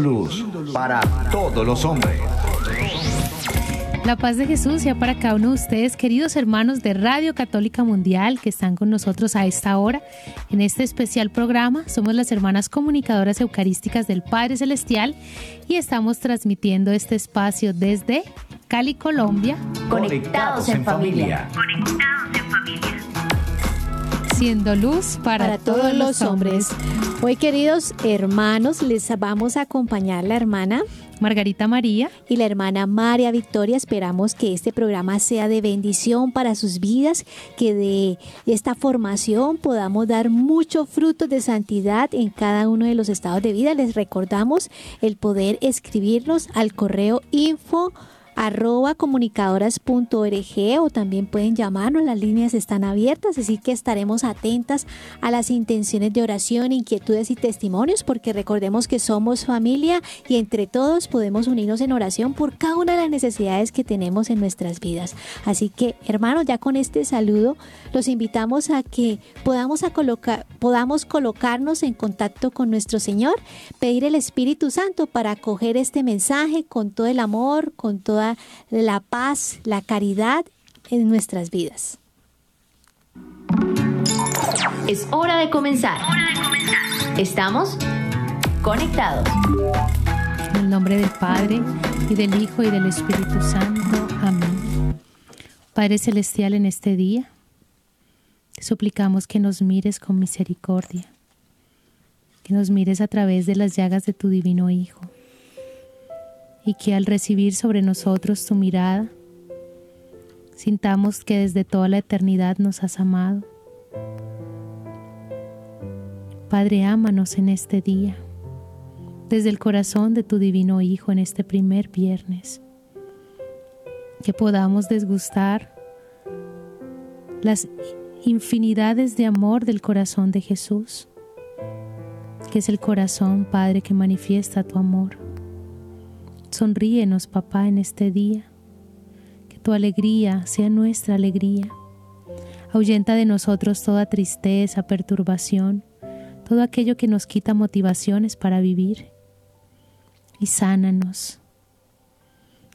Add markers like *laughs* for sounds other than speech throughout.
Luz para todos los hombres. La paz de Jesús sea para cada uno de ustedes, queridos hermanos de Radio Católica Mundial que están con nosotros a esta hora en este especial programa. Somos las hermanas comunicadoras eucarísticas del Padre Celestial y estamos transmitiendo este espacio desde Cali, Colombia. Conectados en familia. Conectados en familia. Siendo luz para, para todos los hombres. Hoy, queridos hermanos, les vamos a acompañar la hermana Margarita María y la hermana María Victoria. Esperamos que este programa sea de bendición para sus vidas, que de esta formación podamos dar mucho fruto de santidad en cada uno de los estados de vida. Les recordamos el poder escribirnos al correo info arroba comunicadoras.org o también pueden llamarnos, las líneas están abiertas, así que estaremos atentas a las intenciones de oración, inquietudes y testimonios, porque recordemos que somos familia y entre todos podemos unirnos en oración por cada una de las necesidades que tenemos en nuestras vidas. Así que, hermanos, ya con este saludo, los invitamos a que podamos, a colocar, podamos colocarnos en contacto con nuestro Señor, pedir el Espíritu Santo para acoger este mensaje con todo el amor, con toda la paz, la caridad en nuestras vidas. Es hora de comenzar. Estamos conectados. En el nombre del Padre y del Hijo y del Espíritu Santo. Amén. Padre Celestial, en este día, te suplicamos que nos mires con misericordia, que nos mires a través de las llagas de tu divino Hijo y que al recibir sobre nosotros tu mirada, sintamos que desde toda la eternidad nos has amado. Padre, ámanos en este día, desde el corazón de tu divino Hijo en este primer viernes, que podamos desgustar las infinidades de amor del corazón de Jesús, que es el corazón, Padre, que manifiesta tu amor Sonríenos, papá, en este día. Que tu alegría sea nuestra alegría. Ahuyenta de nosotros toda tristeza, perturbación, todo aquello que nos quita motivaciones para vivir. Y sánanos.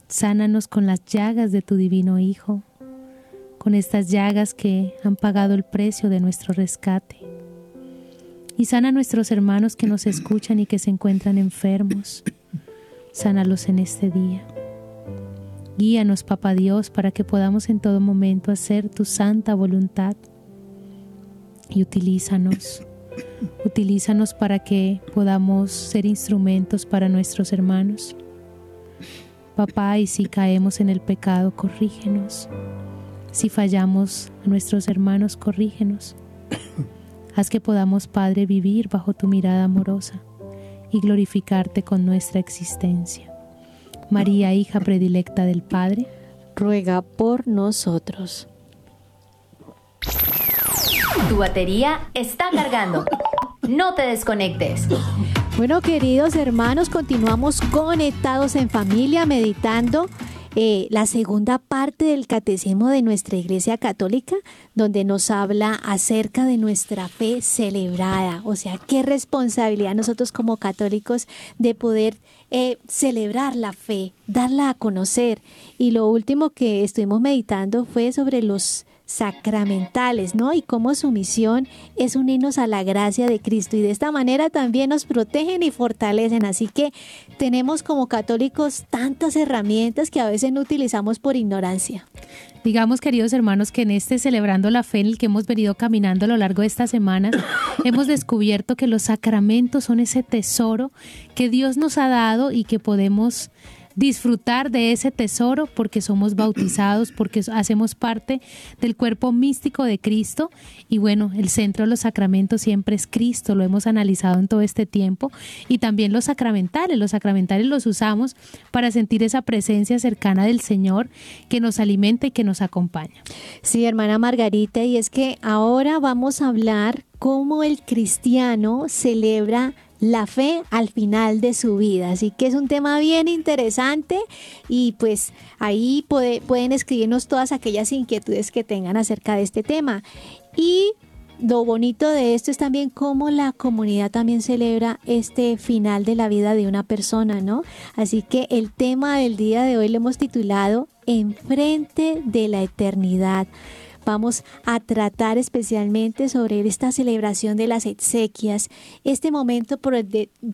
Sánanos con las llagas de tu divino Hijo, con estas llagas que han pagado el precio de nuestro rescate. Y sana a nuestros hermanos que nos escuchan y que se encuentran enfermos sánalos en este día. Guíanos, Papá Dios, para que podamos en todo momento hacer tu santa voluntad. Y utilízanos, *coughs* utilízanos para que podamos ser instrumentos para nuestros hermanos. Papá, y si caemos en el pecado, corrígenos. Si fallamos a nuestros hermanos, corrígenos. *coughs* Haz que podamos, Padre, vivir bajo tu mirada amorosa y glorificarte con nuestra existencia. María, hija predilecta del Padre, ruega por nosotros. Tu batería está cargando. No te desconectes. Bueno, queridos hermanos, continuamos conectados en familia, meditando eh, la segunda parte del catecismo de nuestra Iglesia Católica, donde nos habla acerca de nuestra fe celebrada. O sea, qué responsabilidad nosotros como católicos de poder eh, celebrar la fe, darla a conocer. Y lo último que estuvimos meditando fue sobre los sacramentales, ¿no? Y cómo su misión es unirnos a la gracia de Cristo y de esta manera también nos protegen y fortalecen. Así que tenemos como católicos tantas herramientas que a veces no utilizamos por ignorancia. Digamos, queridos hermanos, que en este celebrando la fe en el que hemos venido caminando a lo largo de estas semanas, *coughs* hemos descubierto que los sacramentos son ese tesoro que Dios nos ha dado y que podemos disfrutar de ese tesoro porque somos bautizados, *clears throat* porque hacemos parte del cuerpo místico de Cristo. Y bueno, el centro de los sacramentos siempre es Cristo, lo hemos analizado en todo este tiempo. Y también los sacramentales, los sacramentales los usamos para sentir esa presencia cercana del Señor que nos alimenta y que nos acompaña. Sí, hermana Margarita, y es que ahora vamos a hablar cómo el cristiano celebra la fe al final de su vida. Así que es un tema bien interesante y pues ahí pueden escribirnos todas aquellas inquietudes que tengan acerca de este tema. Y lo bonito de esto es también cómo la comunidad también celebra este final de la vida de una persona, ¿no? Así que el tema del día de hoy lo hemos titulado Enfrente de la eternidad. Vamos a tratar especialmente sobre esta celebración de las exequias, este momento por,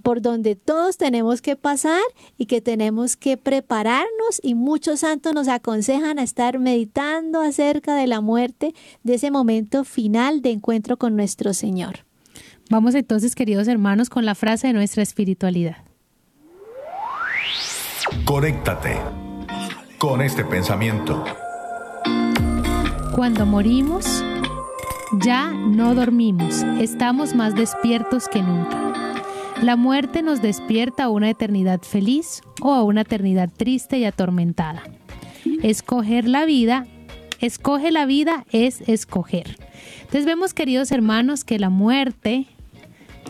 por donde todos tenemos que pasar y que tenemos que prepararnos y muchos santos nos aconsejan a estar meditando acerca de la muerte, de ese momento final de encuentro con nuestro Señor. Vamos entonces, queridos hermanos, con la frase de nuestra espiritualidad. Conéctate con este pensamiento. Cuando morimos, ya no dormimos, estamos más despiertos que nunca. La muerte nos despierta a una eternidad feliz o a una eternidad triste y atormentada. Escoger la vida, escoge la vida es escoger. Entonces vemos, queridos hermanos, que la muerte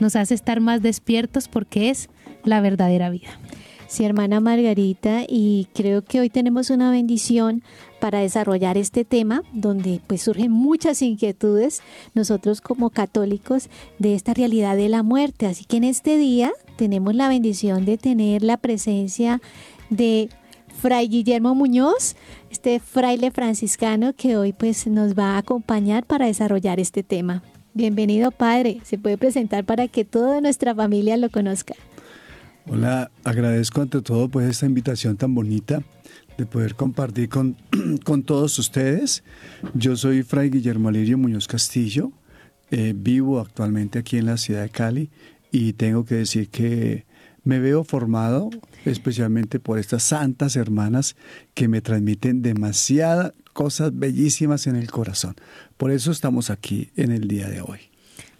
nos hace estar más despiertos porque es la verdadera vida. Sí, hermana Margarita, y creo que hoy tenemos una bendición para desarrollar este tema, donde pues surgen muchas inquietudes nosotros como católicos de esta realidad de la muerte. Así que en este día tenemos la bendición de tener la presencia de Fray Guillermo Muñoz, este fraile franciscano que hoy pues nos va a acompañar para desarrollar este tema. Bienvenido, padre. Se puede presentar para que toda nuestra familia lo conozca. Hola, agradezco ante todo pues esta invitación tan bonita de poder compartir con, *clears throat* con todos ustedes. Yo soy Fray Guillermo Alirio Muñoz Castillo, eh, vivo actualmente aquí en la ciudad de Cali y tengo que decir que me veo formado especialmente por estas santas hermanas que me transmiten demasiadas cosas bellísimas en el corazón. Por eso estamos aquí en el día de hoy.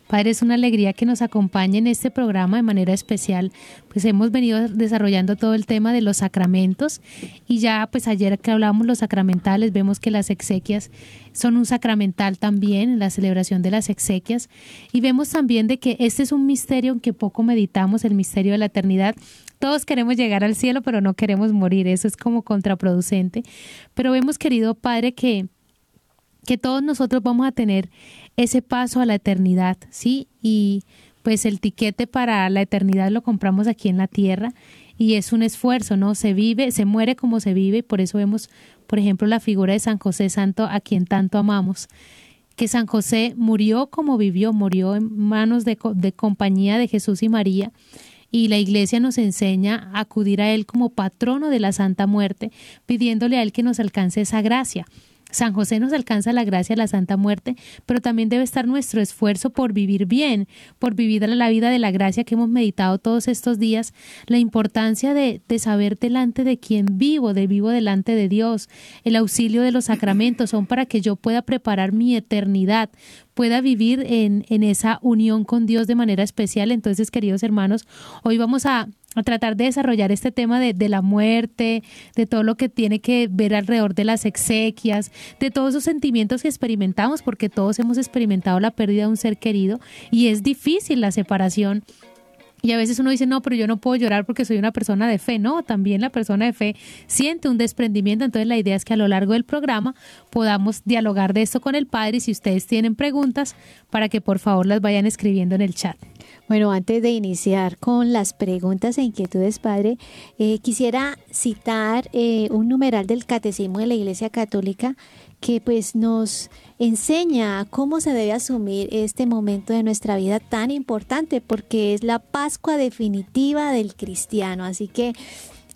Padre, es una alegría que nos acompañe en este programa de manera especial. Pues hemos venido desarrollando todo el tema de los sacramentos y ya pues ayer que hablábamos los sacramentales, vemos que las exequias son un sacramental también, la celebración de las exequias y vemos también de que este es un misterio en que poco meditamos, el misterio de la eternidad. Todos queremos llegar al cielo, pero no queremos morir, eso es como contraproducente. Pero vemos, querido Padre, que que todos nosotros vamos a tener ese paso a la eternidad, ¿sí? Y pues el tiquete para la eternidad lo compramos aquí en la tierra y es un esfuerzo, ¿no? Se vive, se muere como se vive y por eso vemos, por ejemplo, la figura de San José Santo a quien tanto amamos, que San José murió como vivió, murió en manos de, de compañía de Jesús y María y la iglesia nos enseña a acudir a él como patrono de la Santa Muerte, pidiéndole a él que nos alcance esa gracia. San José nos alcanza la gracia de la Santa Muerte, pero también debe estar nuestro esfuerzo por vivir bien, por vivir la vida de la gracia que hemos meditado todos estos días, la importancia de, de saber delante de quién vivo, de vivo delante de Dios, el auxilio de los sacramentos son para que yo pueda preparar mi eternidad, pueda vivir en, en esa unión con Dios de manera especial. Entonces, queridos hermanos, hoy vamos a a tratar de desarrollar este tema de, de, la muerte, de todo lo que tiene que ver alrededor de las exequias, de todos esos sentimientos que experimentamos, porque todos hemos experimentado la pérdida de un ser querido y es difícil la separación. Y a veces uno dice, no, pero yo no puedo llorar porque soy una persona de fe. No, también la persona de fe siente un desprendimiento. Entonces la idea es que a lo largo del programa podamos dialogar de esto con el Padre y si ustedes tienen preguntas, para que por favor las vayan escribiendo en el chat. Bueno, antes de iniciar con las preguntas e inquietudes, padre, eh, quisiera citar eh, un numeral del Catecismo de la Iglesia Católica que pues nos enseña cómo se debe asumir este momento de nuestra vida tan importante porque es la Pascua definitiva del cristiano. Así que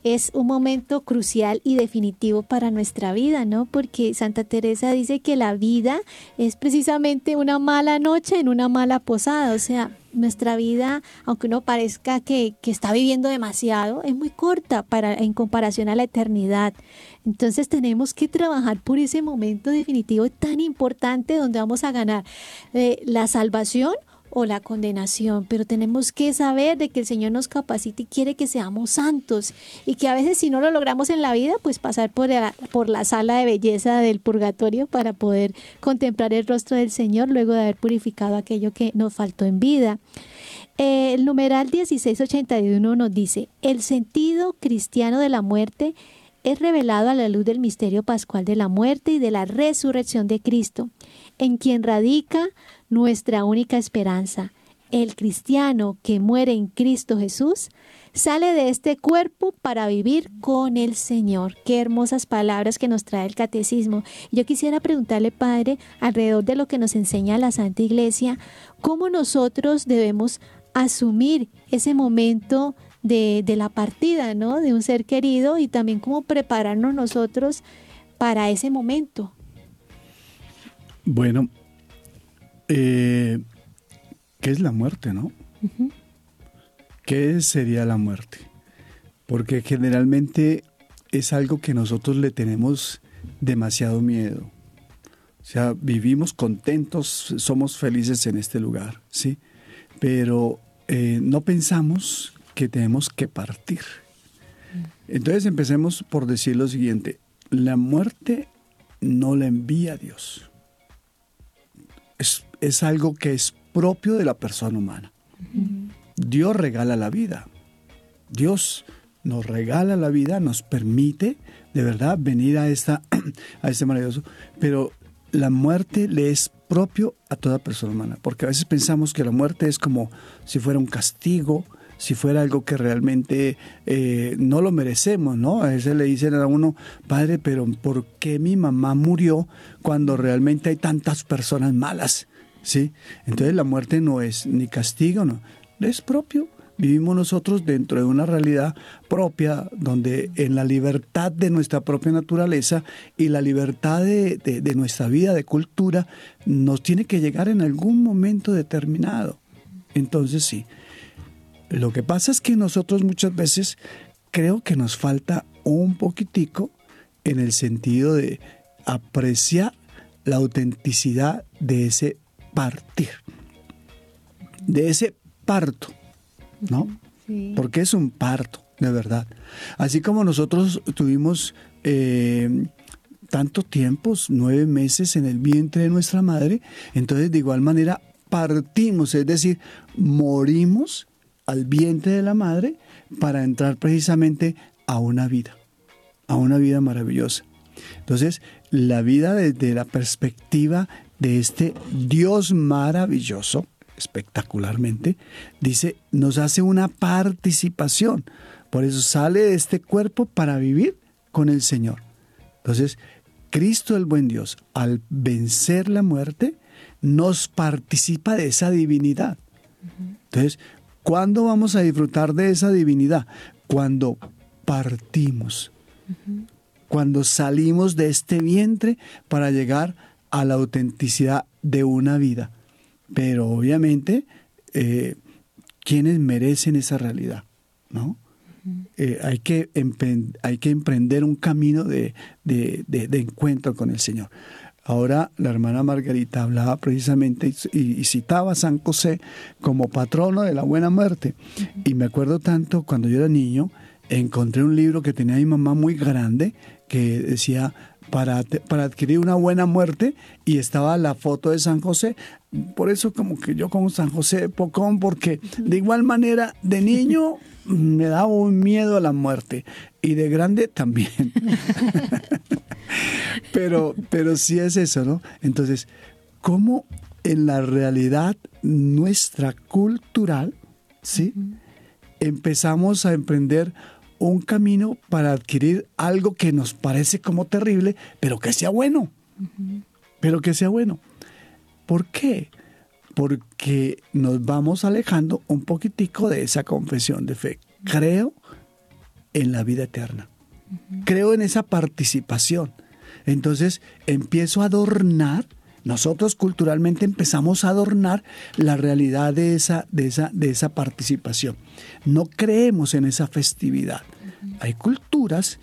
es un momento crucial y definitivo para nuestra vida, ¿no? Porque Santa Teresa dice que la vida es precisamente una mala noche en una mala posada, o sea, nuestra vida, aunque uno parezca que, que, está viviendo demasiado, es muy corta para, en comparación a la eternidad. Entonces tenemos que trabajar por ese momento definitivo tan importante donde vamos a ganar eh, la salvación o la condenación, pero tenemos que saber de que el Señor nos capacita y quiere que seamos santos y que a veces si no lo logramos en la vida, pues pasar por la, por la sala de belleza del purgatorio para poder contemplar el rostro del Señor luego de haber purificado aquello que nos faltó en vida. Eh, el numeral 1681 nos dice, el sentido cristiano de la muerte es revelado a la luz del misterio pascual de la muerte y de la resurrección de Cristo, en quien radica nuestra única esperanza. El cristiano que muere en Cristo Jesús sale de este cuerpo para vivir con el Señor. Qué hermosas palabras que nos trae el catecismo. Yo quisiera preguntarle, Padre, alrededor de lo que nos enseña la Santa Iglesia, cómo nosotros debemos asumir ese momento de, la partida, ¿no? De un ser querido y también cómo prepararnos nosotros para ese momento. Bueno, eh, ¿qué es la muerte, no? ¿Qué sería la muerte? Porque generalmente es algo que nosotros le tenemos demasiado miedo. O sea, vivimos contentos, somos felices en este lugar, ¿sí? Pero eh, no pensamos que tenemos que partir. Entonces empecemos por decir lo siguiente, la muerte no la envía Dios. Es, es algo que es propio de la persona humana. Dios regala la vida. Dios nos regala la vida, nos permite de verdad venir a, esta, *clears throat* a este maravilloso, pero la muerte le es propio a toda persona humana, porque a veces pensamos que la muerte es como si fuera un castigo, si fuera algo que realmente eh, no lo merecemos, ¿no? A veces le dicen a uno, padre, pero ¿por qué mi mamá murió cuando realmente hay tantas personas malas? ¿Sí? Entonces la muerte no es ni castigo, no, es propio. Vivimos nosotros dentro de una realidad propia, donde en la libertad de nuestra propia naturaleza y la libertad de, de nuestra vida, de cultura, nos tiene que llegar en algún momento determinado. Entonces sí, lo que pasa es que nosotros muchas veces creo que nos falta un poquitico en el sentido de apreciar la autenticidad de ese partir, de ese parto, ¿no? Porque es un parto, de verdad. Así como nosotros tuvimos eh, tanto tiempo, nueve meses en el vientre de nuestra madre, entonces de igual manera partimos, es decir, morimos al vientre de la madre para entrar precisamente a una vida, a una vida maravillosa. Entonces, la vida desde la perspectiva de este Dios maravilloso, espectacularmente, dice, nos hace una participación. Por eso sale de este cuerpo para vivir con el Señor. Entonces, Cristo el buen Dios, al vencer la muerte, nos participa de esa divinidad. Entonces, ¿Cuándo vamos a disfrutar de esa divinidad? Cuando partimos, cuando salimos de este vientre para llegar a la autenticidad de una vida. Pero obviamente, eh, ¿quiénes merecen esa realidad? ¿No? Eh, hay, que hay que emprender un camino de, de encuentro con el Señor. Ahora la hermana Margarita hablaba precisamente y, citaba a San José como patrono de la buena muerte. Y me acuerdo tanto cuando yo era niño, encontré un libro que tenía mi mamá muy grande que decía para, para adquirir una buena muerte y estaba la foto de San José. Por eso como que yo como San José Pocón, porque de igual manera de niño *laughs* me daba un miedo a la muerte y de grande también. *laughs* pero, pero sí es eso, ¿no? Entonces, ¿cómo en la realidad nuestra cultural, ¿sí? Empezamos a emprender un camino para adquirir algo que nos parece como terrible, pero que sea bueno. Pero que sea bueno. ¿Por qué? Porque nos vamos alejando un poquitico de esa confesión de fe. Creo en la vida eterna. Creo en esa participación. Entonces empiezo a adornar, nosotros culturalmente empezamos a adornar la realidad de esa, de esa, de esa participación. No creemos en esa festividad. Hay culturas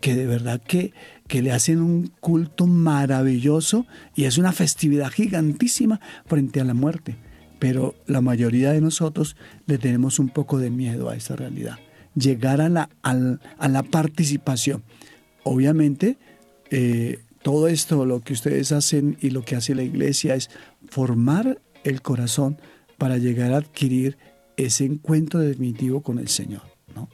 que de verdad que, que le hacen un culto maravilloso y es una festividad gigantísima frente a la muerte. pero la mayoría de nosotros le tenemos un poco de miedo a esa realidad. Llegar a la, a la participación. Obviamente, eh, todo esto, lo que ustedes hacen y lo que hace la iglesia es formar el corazón para llegar a adquirir ese encuentro definitivo con el Señor. ¿no?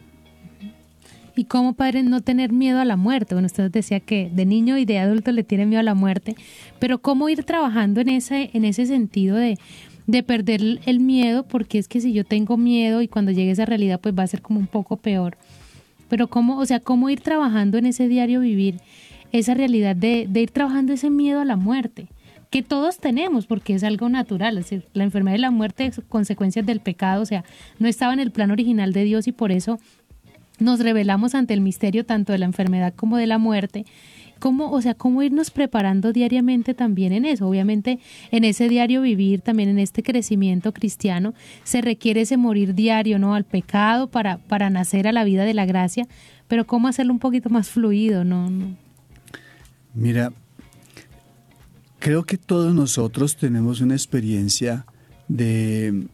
Y cómo padre no tener miedo a la muerte. Bueno, usted decía que de niño y de adulto le tiene miedo a la muerte, pero cómo ir trabajando en ese, en ese sentido de, de perder el- el miedo, porque es que si yo tengo miedo y cuando llegue esa realidad, pues va a ser como un poco peor. Pero cómo, o sea, cómo ir trabajando en ese diario vivir esa realidad de, ir trabajando ese miedo a la muerte, que todos tenemos, porque es algo natural, es decir, la enfermedad y la muerte consecuencias del pecado, o sea, no estaba en el plan original de Dios y por eso nos revelamos ante el misterio tanto de la enfermedad como de la muerte. ¿Cómo, o sea, cómo irnos preparando diariamente también en eso? Obviamente, en ese diario vivir, también en este crecimiento cristiano, se requiere ese morir diario, ¿no? Al pecado para, para nacer a la vida de la gracia, pero cómo hacerlo un poquito más fluido, ¿no? no. Mira, creo que todos nosotros tenemos una experiencia de,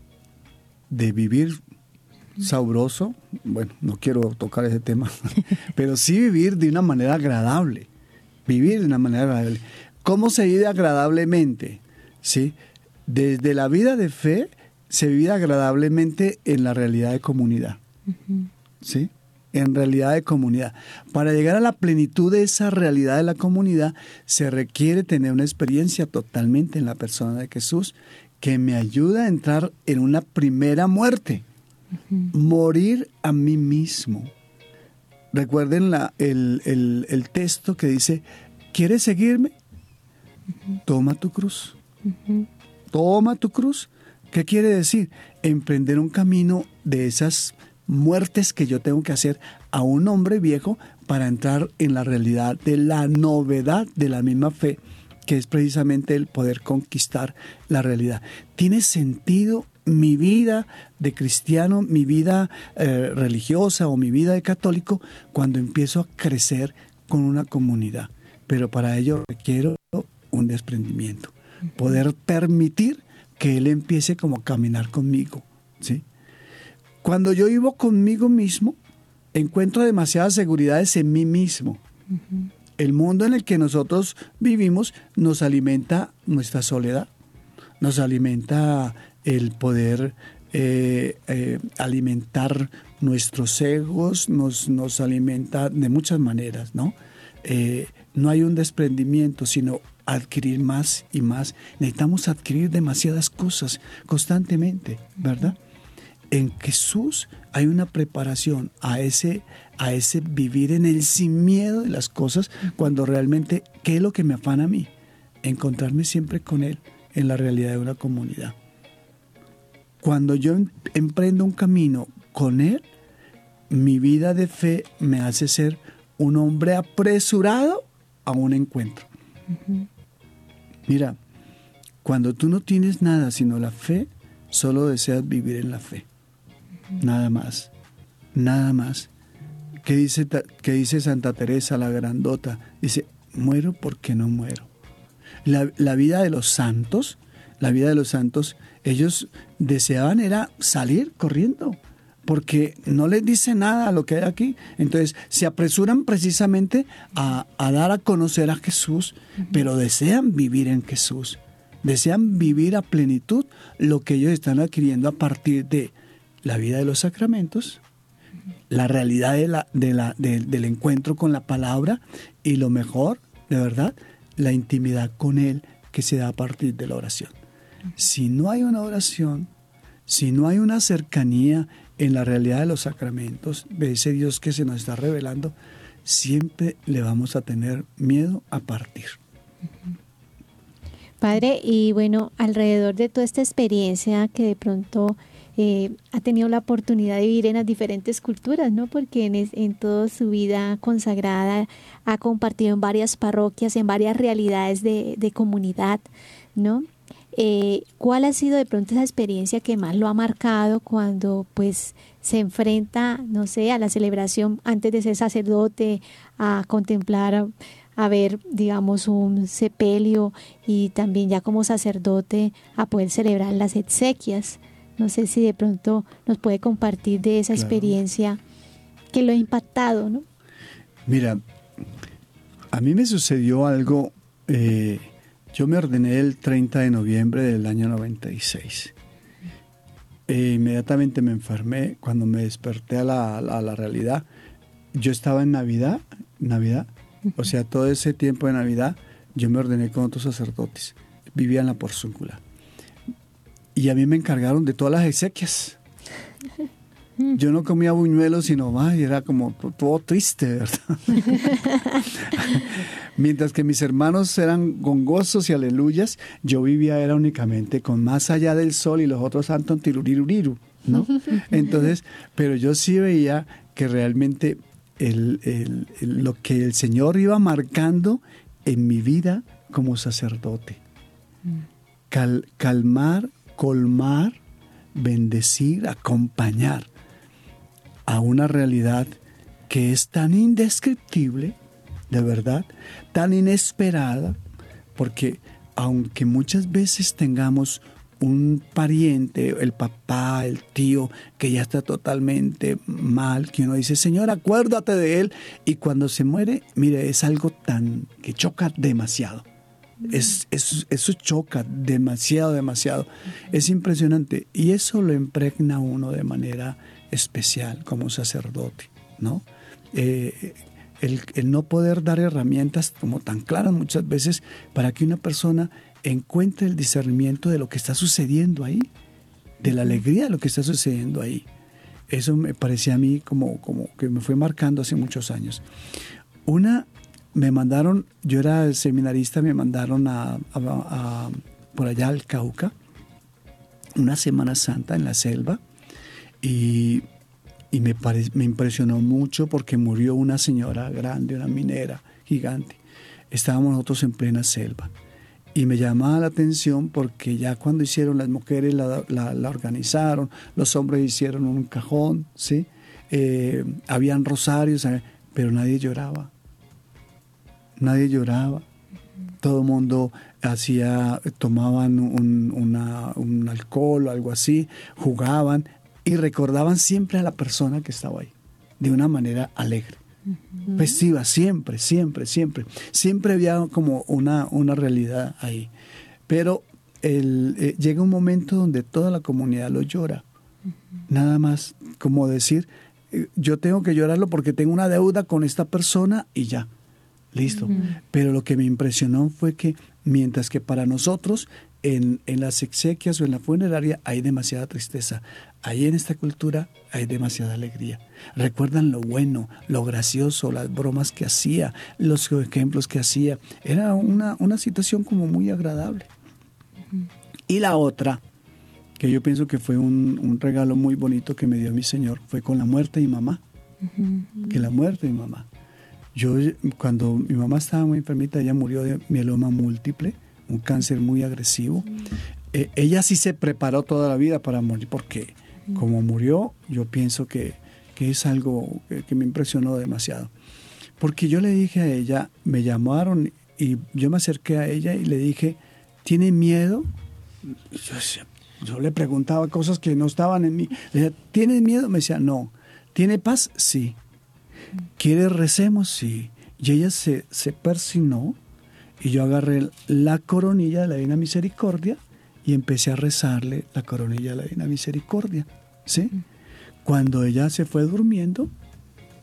de vivir sabroso. Bueno, no quiero tocar ese tema, *laughs* pero sí vivir de una manera agradable. Vivir de una manera agradable. ¿Cómo se vive agradablemente? ¿Sí? Desde la vida de fe se vive agradablemente en la realidad de comunidad. ¿sí? En realidad de comunidad. Para llegar a la plenitud de esa realidad de la comunidad, se requiere tener una experiencia totalmente en la persona de Jesús que me ayuda a entrar en una primera muerte. Morir a mí mismo. Recuerden la- el, el- el texto que dice, ¿quieres seguirme? Toma tu cruz. Toma tu cruz. ¿Qué quiere decir? Emprender un camino de esas muertes que yo tengo que hacer a un hombre viejo para entrar en la realidad de la novedad de la misma fe, que es precisamente el poder conquistar la realidad. ¿Tiene sentido mi vida de cristiano, mi vida eh, religiosa o mi vida de católico cuando empiezo a crecer con una comunidad? Pero para ello requiero un desprendimiento, poder permitir que Él empiece como a caminar conmigo, ¿sí? Cuando yo vivo conmigo mismo, encuentro demasiadas seguridades en mí mismo. El mundo en el que nosotros vivimos nos alimenta nuestra soledad, nos alimenta el poder eh, eh, alimentar nuestros egos, nos, nos alimenta de muchas maneras, ¿no? Eh, no hay un desprendimiento, sino adquirir más y más. Necesitamos adquirir demasiadas cosas constantemente, ¿verdad? En Jesús hay una preparación a ese, a ese vivir en el sin miedo de las cosas, cuando realmente, ¿qué es lo que me afana a mí? Encontrarme siempre con Él en la realidad de una comunidad. Cuando yo em- emprendo un camino con Él, mi vida de fe me hace ser un hombre apresurado a un encuentro. Mira, cuando tú no tienes nada sino la fe, solo deseas vivir en la fe. Nada más. Nada más. ¿Qué dice, qué dice Santa Teresa la grandota? Dice, muero porque no muero. La, la vida de los santos, la vida de los santos, ellos deseaban era salir corriendo, porque no les dice nada a lo que hay aquí. Entonces se apresuran precisamente a, a dar a conocer a Jesús, pero desean vivir en Jesús. Desean vivir a plenitud lo que ellos están adquiriendo a partir de la vida de los sacramentos, la realidad de la, de la, de- del encuentro con la palabra y lo mejor, de verdad, la intimidad con Él que se da a partir de la oración. Si no hay una oración, si no hay una cercanía en la realidad de los sacramentos, de ese Dios que se nos está revelando, siempre le vamos a tener miedo a partir. Padre, y bueno, alrededor de toda esta experiencia que de pronto eh, ha tenido la oportunidad de vivir en las diferentes culturas, ¿no? Porque en, es- toda su vida consagrada ha compartido en varias parroquias, en varias realidades de, de comunidad, ¿no? Eh, ¿Cuál ha sido de pronto esa experiencia que más lo ha marcado cuando pues se enfrenta, no sé, a la celebración antes de ser sacerdote, a contemplar a ver, digamos, un sepelio y también ya como sacerdote a poder celebrar las exequias. No sé si de pronto nos puede compartir de esa Claro. experiencia que lo ha impactado, ¿no? Mira, a mí me sucedió algo, eh, yo me ordené el 30 de noviembre del año 96. E inmediatamente me enfermé, cuando me desperté a la, a la realidad, yo estaba en Navidad, Navidad, o sea, todo ese tiempo de Navidad, yo me ordené con otros sacerdotes, vivía en la Porzúncula. Y a mí me encargaron de todas las exequias. Yo no comía buñuelos, sino más, y era como to- todo triste, ¿verdad? *laughs* Mientras que mis hermanos eran gongosos y aleluyas, yo vivía era únicamente con más allá del sol y los otros santos tiruriruriru, ¿no? Entonces, pero yo sí veía que realmente el- el- el- lo que el Señor iba marcando en mi vida como sacerdote. Cal- calmar, colmar, bendecir, acompañar a una realidad que es tan indescriptible, de verdad, tan inesperada, porque aunque muchas veces tengamos un pariente, el papá, el tío, que ya está totalmente mal, que uno dice, Señor, acuérdate de él, y cuando se muere, mire, es algo tan que choca demasiado. Es, es- eso choca demasiado, demasiado. Es impresionante. Y eso lo impregna uno de manera especial como sacerdote, ¿no? Eh, el, el no poder dar herramientas como tan claras muchas veces para que una persona encuentre el discernimiento de lo que está sucediendo ahí, de la alegría de lo que está sucediendo ahí. Eso me parecía a mí como, como que me fue marcando hace muchos años. Una, me mandaron, yo era seminarista, me mandaron a, por allá al Cauca, una Semana Santa en la selva, y, y me, pare- me impresionó mucho porque murió una señora grande, una minera gigante. Estábamos nosotros en plena selva. Y me llamaba la atención porque ya cuando hicieron las mujeres la, la- la organizaron, los hombres hicieron un cajón, ¿sí? Eh, habían rosarios, eh, pero nadie lloraba. Nadie lloraba. Todo el mundo hacía, tomaban un, una- un alcohol o algo así, jugaban y recordaban siempre a la persona que estaba ahí, de una manera alegre festiva, siempre, siempre, siempre. Siempre había como una, una realidad ahí. Pero el, eh, llega un momento donde toda la comunidad lo llora. Nada más como decir, eh, yo tengo que llorarlo porque tengo una deuda con esta persona y ya. Listo. Pero lo que me impresionó fue que mientras que para nosotros en, en las exequias o en la funeraria hay demasiada tristeza, ahí en esta cultura hay demasiada alegría. Recuerdan lo bueno, lo gracioso, las bromas que hacía, los ejemplos que hacía. Era una, una situación como muy agradable. Y la otra, que yo pienso que fue un, un regalo muy bonito que me dio mi Señor, fue con la muerte de mi mamá. Que la muerte de mi mamá. Yo, cuando mi mamá estaba muy enfermita, ella murió de mieloma múltiple, un cáncer muy agresivo. Eh, ella sí se preparó toda la vida para morir, porque como murió, yo pienso que, que es algo que, que me impresionó demasiado. Porque yo le dije a ella, me llamaron y yo me acerqué a ella y le dije, ¿tiene miedo? Yo, le preguntaba cosas que no estaban en mí. Le decía, ¿tiene miedo? Me decía, no. ¿Tiene paz? Sí. ¿Quiere recemos? Sí. Y ella se, se persignó y yo agarré la coronilla de la Divina Misericordia y empecé a rezarle la coronilla de la Divina Misericordia. ¿Sí? Cuando ella se fue durmiendo,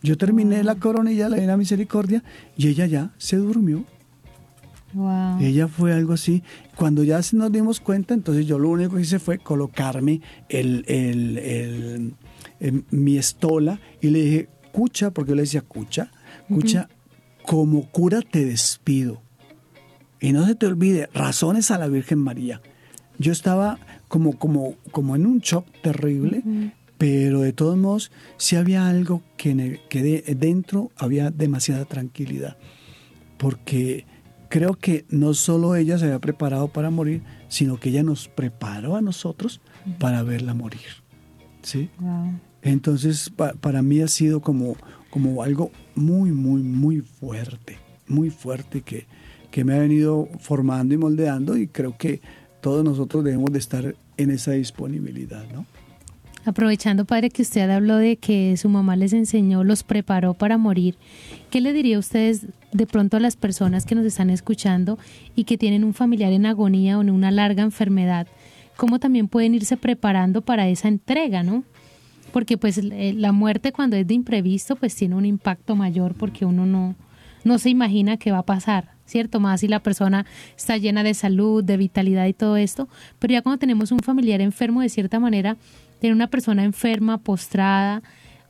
yo terminé la coronilla de la Divina Misericordia y ella ya se durmió. Wow. Ella fue algo así. Cuando ya nos dimos cuenta, entonces yo lo único que hice fue colocarme el, el- el- mi estola y le dije, cucha, porque yo le decía, cucha, cucha, como cura te despido. Y no se te olvide, razones a la Virgen María. Yo estaba como, como, como en un shock terrible, pero de todos modos sí había algo que, en el- que de- dentro había demasiada tranquilidad porque creo que no solo ella se había preparado para morir, sino que ella nos preparó a nosotros para verla morir. ¿Sí? Wow. Entonces, pa- para mí ha sido como, como algo muy, muy, muy fuerte, muy fuerte que, que me ha venido formando y moldeando y creo que todos nosotros debemos de estar en esa disponibilidad, ¿no? Aprovechando, padre, que usted habló de que su mamá les enseñó, los preparó para morir, ¿qué le diría a ustedes de pronto a las personas que nos están escuchando y que tienen un familiar en agonía o en una larga enfermedad? ¿Cómo también pueden irse preparando para esa entrega, no? Porque pues eh, la muerte cuando es de imprevisto pues tiene un impacto mayor porque uno no, no se imagina qué va a pasar. ¿cierto? Más si la persona está llena de salud, de vitalidad y todo esto, pero ya cuando tenemos un familiar enfermo, de cierta manera, tener una persona enferma, postrada,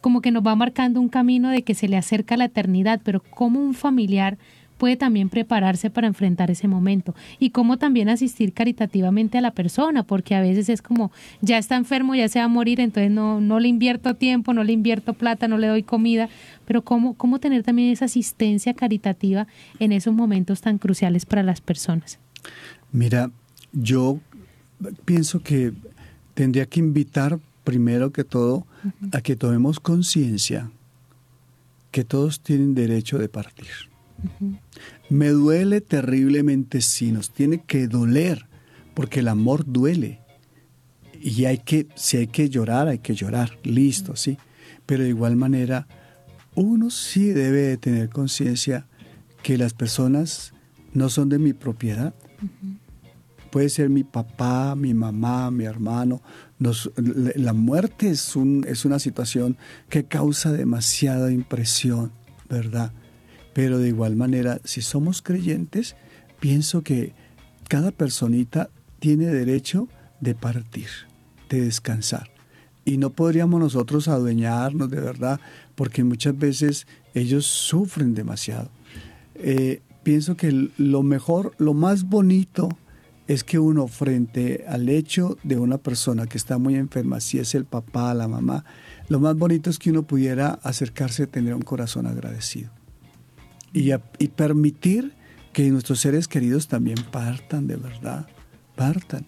como que nos va marcando un camino de que se le acerca la eternidad, pero como un familiar puede también prepararse para enfrentar ese momento y cómo también asistir caritativamente a la persona, porque a veces es como, ya está enfermo, ya se va a morir, entonces no, no le invierto tiempo, no le invierto plata, no le doy comida, pero cómo, cómo tener también esa asistencia caritativa en esos momentos tan cruciales para las personas. Mira, yo pienso que tendría que invitar primero que todo a que tomemos conciencia que todos tienen derecho de partir. Me duele terriblemente si nos tiene que doler, porque el amor duele. Y hay que, si hay que llorar, hay que llorar, listo, sí. Pero de igual manera, uno sí debe de tener conciencia que las personas no son de mi propiedad. Puede ser mi papá, mi mamá, mi hermano. la muerte es, un, es una situación que causa demasiada impresión, ¿verdad? Pero de igual manera, si somos creyentes, pienso que cada personita tiene derecho de partir, de descansar. Y no podríamos nosotros adueñarnos de verdad, porque muchas veces ellos sufren demasiado. Eh, pienso que lo mejor, lo más bonito es que uno frente al hecho de una persona que está muy enferma, si es el papá, la mamá, lo más bonito es que uno pudiera acercarse a tener un corazón agradecido y, permitir que nuestros seres queridos también partan de verdad, partan.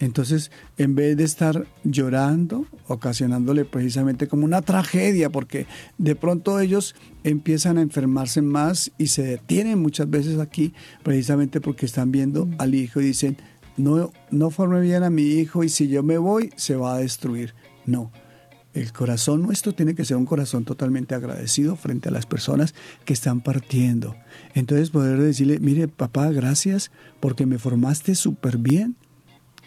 Entonces, en vez de estar llorando, ocasionándole precisamente como una tragedia, porque de pronto ellos empiezan a enfermarse más y se detienen muchas veces aquí, precisamente porque están viendo al hijo y dicen, no, no forme bien a mi hijo y si yo me voy, se va a destruir. No, el corazón nuestro tiene que ser un corazón totalmente agradecido frente a las personas que están partiendo. Entonces poder decirle, mire papá, gracias porque me formaste súper bien.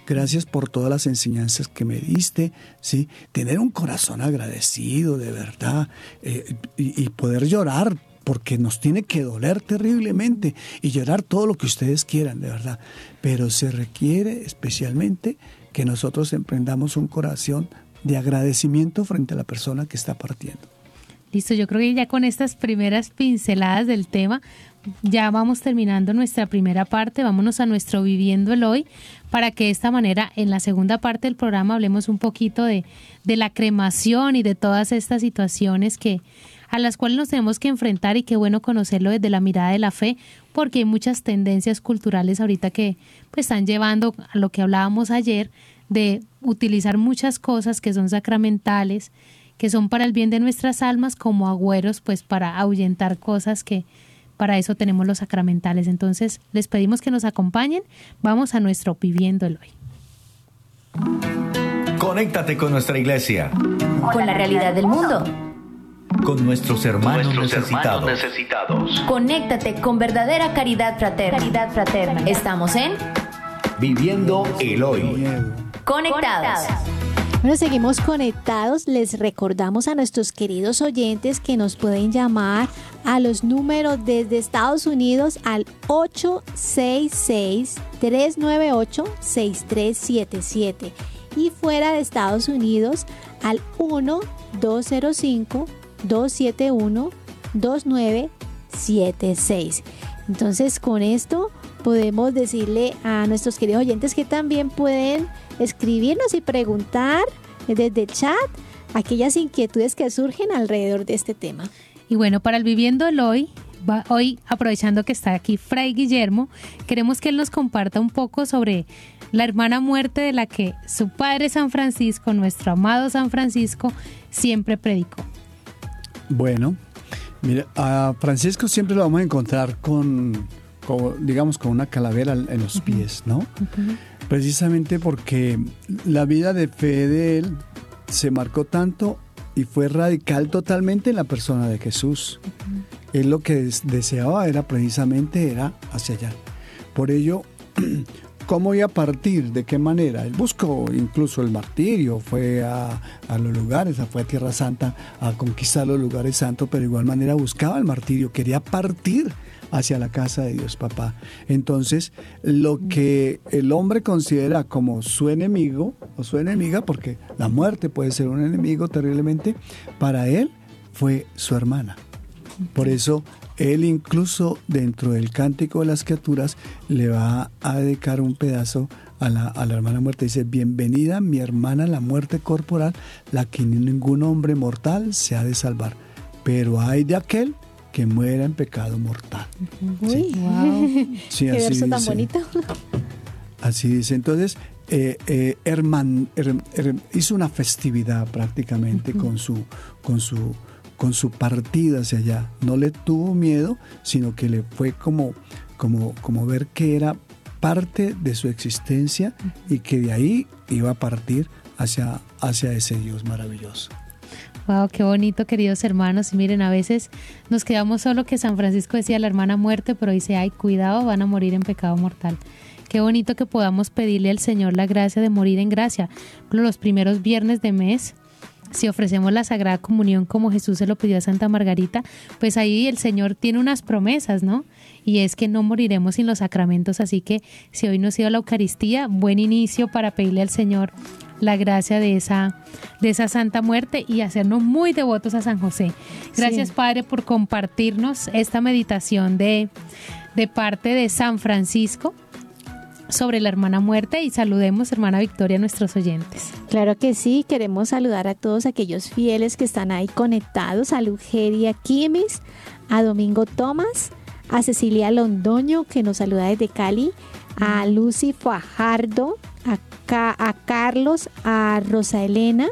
Gracias por todas las enseñanzas que me diste, ¿sí? Tener un corazón agradecido, de verdad, eh, y, y poder llorar porque nos tiene que doler terriblemente y llorar todo lo que ustedes quieran, de verdad. Pero se requiere especialmente que nosotros emprendamos un corazón de agradecimiento frente a la persona que está partiendo. Listo, yo creo que ya con estas primeras pinceladas del tema, ya vamos terminando nuestra primera parte, vámonos a nuestro Viviendo el Hoy, para que de esta manera en la segunda parte del programa hablemos un poquito de, de la cremación y de todas estas situaciones que a las cuales nos tenemos que enfrentar y qué bueno conocerlo desde la mirada de la fe, porque hay muchas tendencias culturales ahorita que pues, están llevando a lo que hablábamos ayer, de utilizar muchas cosas que son sacramentales, que son para el bien de nuestras almas, como agüeros, pues para ahuyentar cosas que para eso tenemos los sacramentales. Entonces, les pedimos que nos acompañen. Vamos a nuestro Viviendo el Hoy. Conéctate con nuestra iglesia. Con la realidad del mundo. Con nuestros hermanos, Nuestros necesitados. hermanos necesitados. Conéctate con verdadera caridad fraterna. Caridad fraterna. Estamos en Viviendo el hoy. Conectados. Bueno, seguimos conectados. Les recordamos a nuestros queridos oyentes que nos pueden llamar a los números desde Estados Unidos al 866-398-6377 y fuera de Estados Unidos al 1-205-271-2976. Entonces, con esto podemos decirle a nuestros queridos oyentes que también pueden escribirnos y preguntar desde el chat aquellas inquietudes que surgen alrededor de este tema. Y bueno, para el Viviendo el Hoy, va- hoy aprovechando que está aquí Fray Guillermo, queremos que él nos comparta un poco sobre la hermana muerte de la que su padre San Francisco, nuestro amado San Francisco, siempre predicó. Bueno, Mira, a Francisco siempre lo vamos a encontrar con, con, digamos, con una calavera en los pies, ¿no? Precisamente porque la vida de fe de él se marcó tanto y fue radical totalmente en la persona de Jesús. Él lo que des- deseaba era precisamente era hacia allá. Por ello, *clears throat* ¿cómo iba a partir? ¿De qué manera? Él buscó incluso el martirio, fue a, a los lugares, fue a Tierra Santa a conquistar los lugares santos, pero de igual manera buscaba el martirio, quería partir hacia la casa de Dios, papá. Entonces, lo que el hombre considera como su enemigo o su enemiga, porque la muerte puede ser un enemigo terriblemente, para él fue su hermana. Por eso él incluso dentro del cántico de las criaturas le va a dedicar un pedazo a la, a la hermana muerta. Dice, bienvenida mi hermana la muerte corporal, la que ningún hombre mortal se ha de salvar. Pero hay de aquel que muera en pecado mortal. Uy, Sí, qué así verso tan dice. bonito. Así dice. Entonces, eh, eh, Herman Her- Her- hizo una festividad prácticamente con su, con su, con su partida hacia allá. No le tuvo miedo, sino que le fue como, como, como ver que era parte de su existencia y que de ahí iba a partir hacia, hacia ese Dios maravilloso. Wow, qué bonito, queridos hermanos. Y miren, a veces nos quedamos solo que San Francisco decía la hermana muerte, pero dice, ay, cuidado, van a morir en pecado mortal. Qué bonito que podamos pedirle al Señor la gracia de morir en gracia. Los primeros viernes de mes, si ofrecemos la Sagrada Comunión como Jesús se lo pidió a Santa Margarita, pues ahí el Señor tiene unas promesas, ¿no? Y es que no moriremos sin los sacramentos, así que si hoy nos dio la Eucaristía, buen inicio para pedirle al Señor la gracia de esa, de esa santa muerte y hacernos muy devotos a San José. Gracias, Sí. Padre, por compartirnos esta meditación de, de parte de San Francisco sobre la hermana muerte y saludemos, hermana Victoria, a nuestros oyentes. Claro que sí, queremos saludar a todos aquellos fieles que están ahí conectados, a Lugeria Quimes, a Domingo Tomás, a Cecilia Londoño, que nos saluda desde Cali, a Lucy Fajardo, a, a Carlos, a Rosa Elena,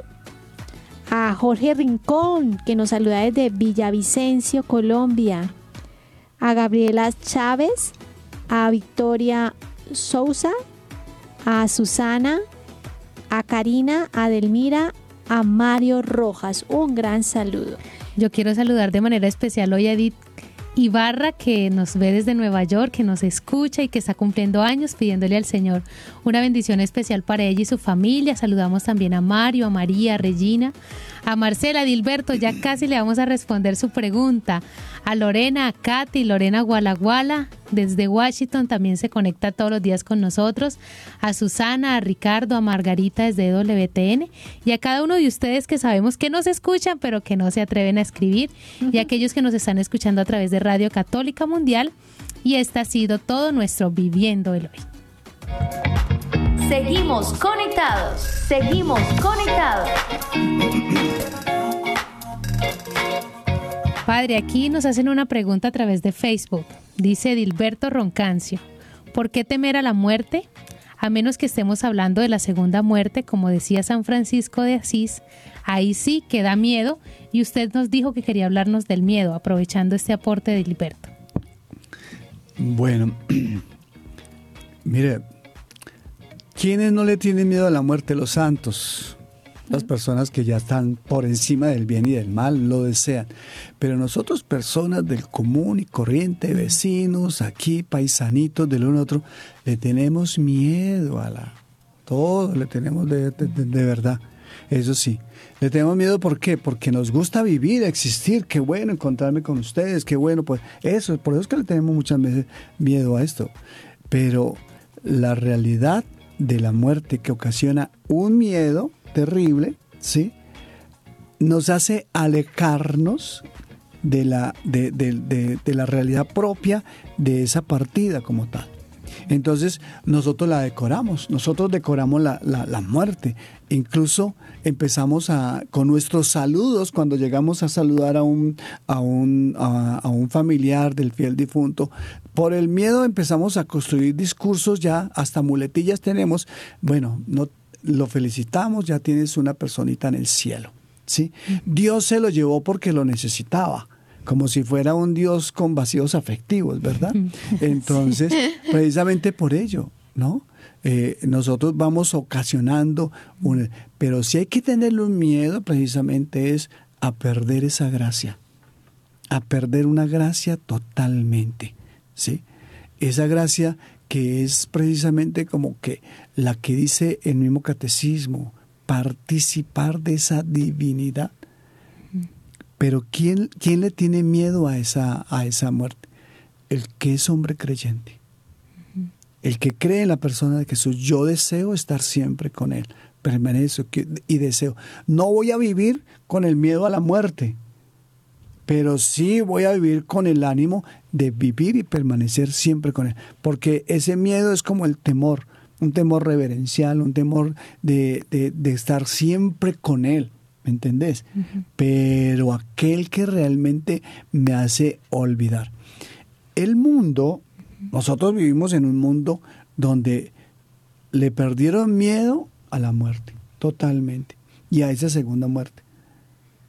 a Jorge Rincón, que nos saluda desde Villavicencio, Colombia, a Gabriela Chávez, a Victoria Sousa, a Susana, a Karina, a Delmira, a Mario Rojas. Un gran saludo. Yo quiero saludar de manera especial hoy a Edith Ibarra, que nos ve desde Nueva York, que nos escucha y que está cumpliendo años, pidiéndole al Señor una bendición especial para ella y su familia. Saludamos también a Mario, a María, a Regina, a Marcela, a Dilberto, ya casi le vamos a responder su pregunta. A Lorena, a Katy, Lorena Gualaguala, desde Washington también se conecta todos los días con nosotros. A Susana, a Ricardo, a Margarita desde WTN y a cada uno de ustedes que sabemos que nos escuchan pero que no se atreven a escribir y a aquellos que nos están escuchando a través de Radio Católica Mundial. Y este ha sido todo nuestro Viviendo el Hoy. Seguimos conectados. Seguimos conectados. Padre, aquí nos hacen una pregunta a través de Facebook. Dice Dilberto Roncancio, ¿por qué temer a la muerte? A menos que estemos hablando de la segunda muerte, como decía San Francisco de Asís, ahí sí que da miedo y usted nos dijo que quería hablarnos del miedo, aprovechando este aporte de Dilberto. Bueno, *clears throat* mire, ¿quiénes no le tienen miedo a la muerte? Los santos. Las personas que ya están por encima del bien y del mal lo desean. Pero nosotros, personas del común y corriente, vecinos, aquí, paisanitos del uno a otro, le tenemos miedo a la... Todo le tenemos de, de- verdad. Eso sí. Le tenemos miedo, ¿por qué? Porque nos gusta vivir, existir. Qué bueno encontrarme con ustedes, qué bueno. Pues eso, por eso es que le tenemos muchas veces miedo a esto. Pero la realidad de la muerte que ocasiona un miedo terrible, ¿sí? Nos hace alejarnos de la, de, de- de- de la realidad propia de esa partida como tal. Entonces nosotros la decoramos, nosotros decoramos la, la- la muerte. Incluso empezamos a, con nuestros saludos, cuando llegamos a saludar a un, a, un, a, a un familiar del fiel difunto, por el miedo empezamos a construir discursos ya, hasta muletillas tenemos. Bueno, no, lo felicitamos, ya tienes una personita en el cielo. ¿sí? Dios se lo llevó porque lo necesitaba como si fuera un Dios con vacíos afectivos, ¿verdad? *laughs* Entonces, precisamente por ello, ¿no? Eh, nosotros vamos ocasionando, un, pero si hay que tenerle un miedo, precisamente es a perder esa gracia, a perder una gracia totalmente, ¿sí? Esa gracia que es precisamente como que la que dice el mismo catecismo, participar de esa divinidad. Pero ¿quién, quién le tiene miedo a esa, a esa muerte? El que es hombre creyente. El que cree en la persona de Jesús. Yo deseo estar siempre con Él. Permanezco y deseo. No voy a vivir con el miedo a la muerte, pero sí voy a vivir con el ánimo de vivir y permanecer siempre con Él. Porque ese miedo es como el temor un temor reverencial, un temor de, estar siempre con Él, ¿me entendés? Pero aquel que realmente me hace olvidar. El mundo, nosotros vivimos en un mundo donde le perdieron miedo a la muerte, totalmente, y a esa segunda muerte.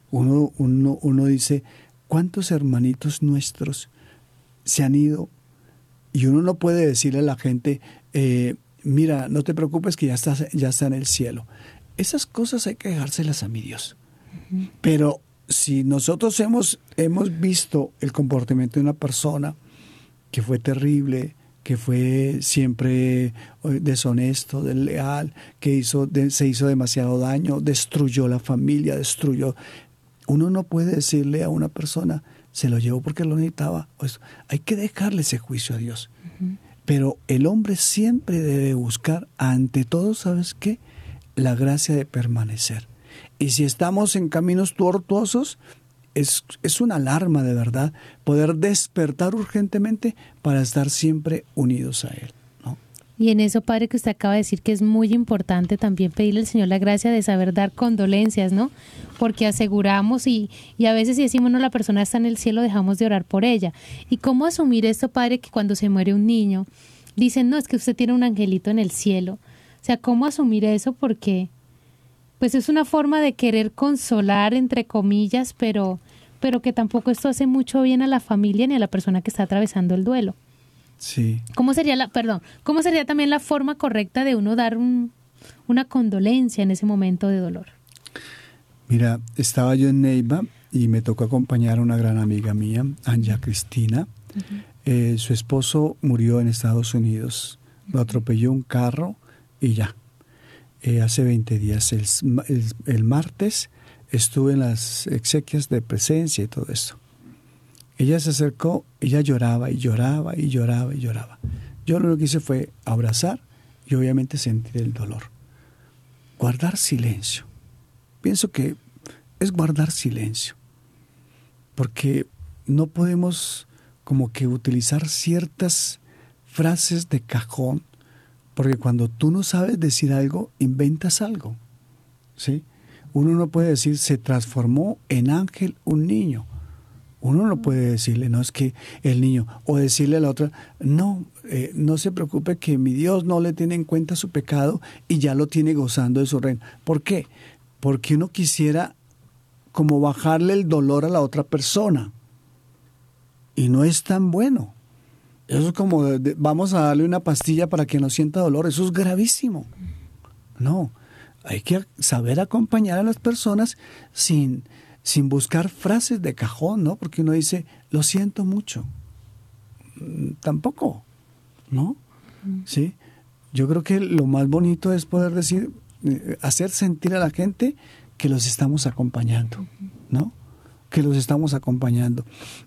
Uno, uno, uno dice, ¿cuántos hermanitos nuestros se han ido? Y uno no puede decirle a la gente, eh, mira, no te preocupes que ya está, ya está en el cielo. Esas cosas hay que dejárselas a mi Dios. Pero si nosotros hemos, hemos visto el comportamiento de una persona que fue terrible, que fue siempre eh, deshonesto, desleal, que hizo, se hizo demasiado daño, destruyó la familia, destruyó. Uno no puede decirle a una persona, se lo llevó porque lo necesitaba. Pues hay que dejarle ese juicio a Dios. Pero el hombre siempre debe buscar, ante todo, ¿sabes qué? La gracia de permanecer. Y si estamos en caminos tortuosos, es, es, una alarma de verdad poder despertar urgentemente para estar siempre unidos a Él. Y en eso, Padre, que usted acaba de decir que es muy importante también pedirle al Señor la gracia de saber dar condolencias, ¿no? Porque aseguramos y, y a veces si decimos, no, la persona está en el cielo, dejamos de orar por ella. ¿Y cómo asumir esto, Padre, que cuando se muere un niño, dicen, no, es que usted tiene un angelito en el cielo? O sea, ¿cómo asumir eso? Porque, pues es una forma de querer consolar, entre comillas, pero, pero que tampoco esto hace mucho bien a la familia ni a la persona que está atravesando el duelo. Sí. ¿Cómo sería la, perdón, cómo sería también la forma correcta de uno dar una condolencia en ese momento de dolor? Mira, estaba yo en Neiva y me tocó acompañar a una gran amiga mía, Anja Cristina. Eh, su esposo murió en Estados Unidos, lo atropelló un carro y ya. Eh, hace 20 días, el, el martes, estuve en las exequias de presencia y todo esto. Ella se acercó, ella lloraba y lloraba y lloraba y lloraba. Yo lo que hice fue abrazar y obviamente sentir el dolor. Guardar silencio. Pienso que es guardar silencio. Porque no podemos como que utilizar ciertas frases de cajón, porque cuando tú no sabes decir algo, inventas algo. ¿Sí? Uno no puede decir se transformó en ángel un niño uno no puede decirle, no es que el niño, o decirle a la otra, no, eh, no se preocupe que mi Dios no le tiene en cuenta su pecado y ya lo tiene gozando de su reino. ¿Por qué? Porque uno quisiera como bajarle el dolor a la otra persona. Y no es tan bueno. Eso es como, vamos a darle una pastilla para que no sienta dolor. Eso es gravísimo. No, hay que saber acompañar a las personas sin, sin buscar frases de cajón, ¿no? Porque uno dice, lo siento mucho. Mm, tampoco, ¿no? Sí. Yo creo que lo más bonito es poder decir, eh, hacer sentir a la gente que los estamos acompañando, ¿no? Que los estamos acompañando.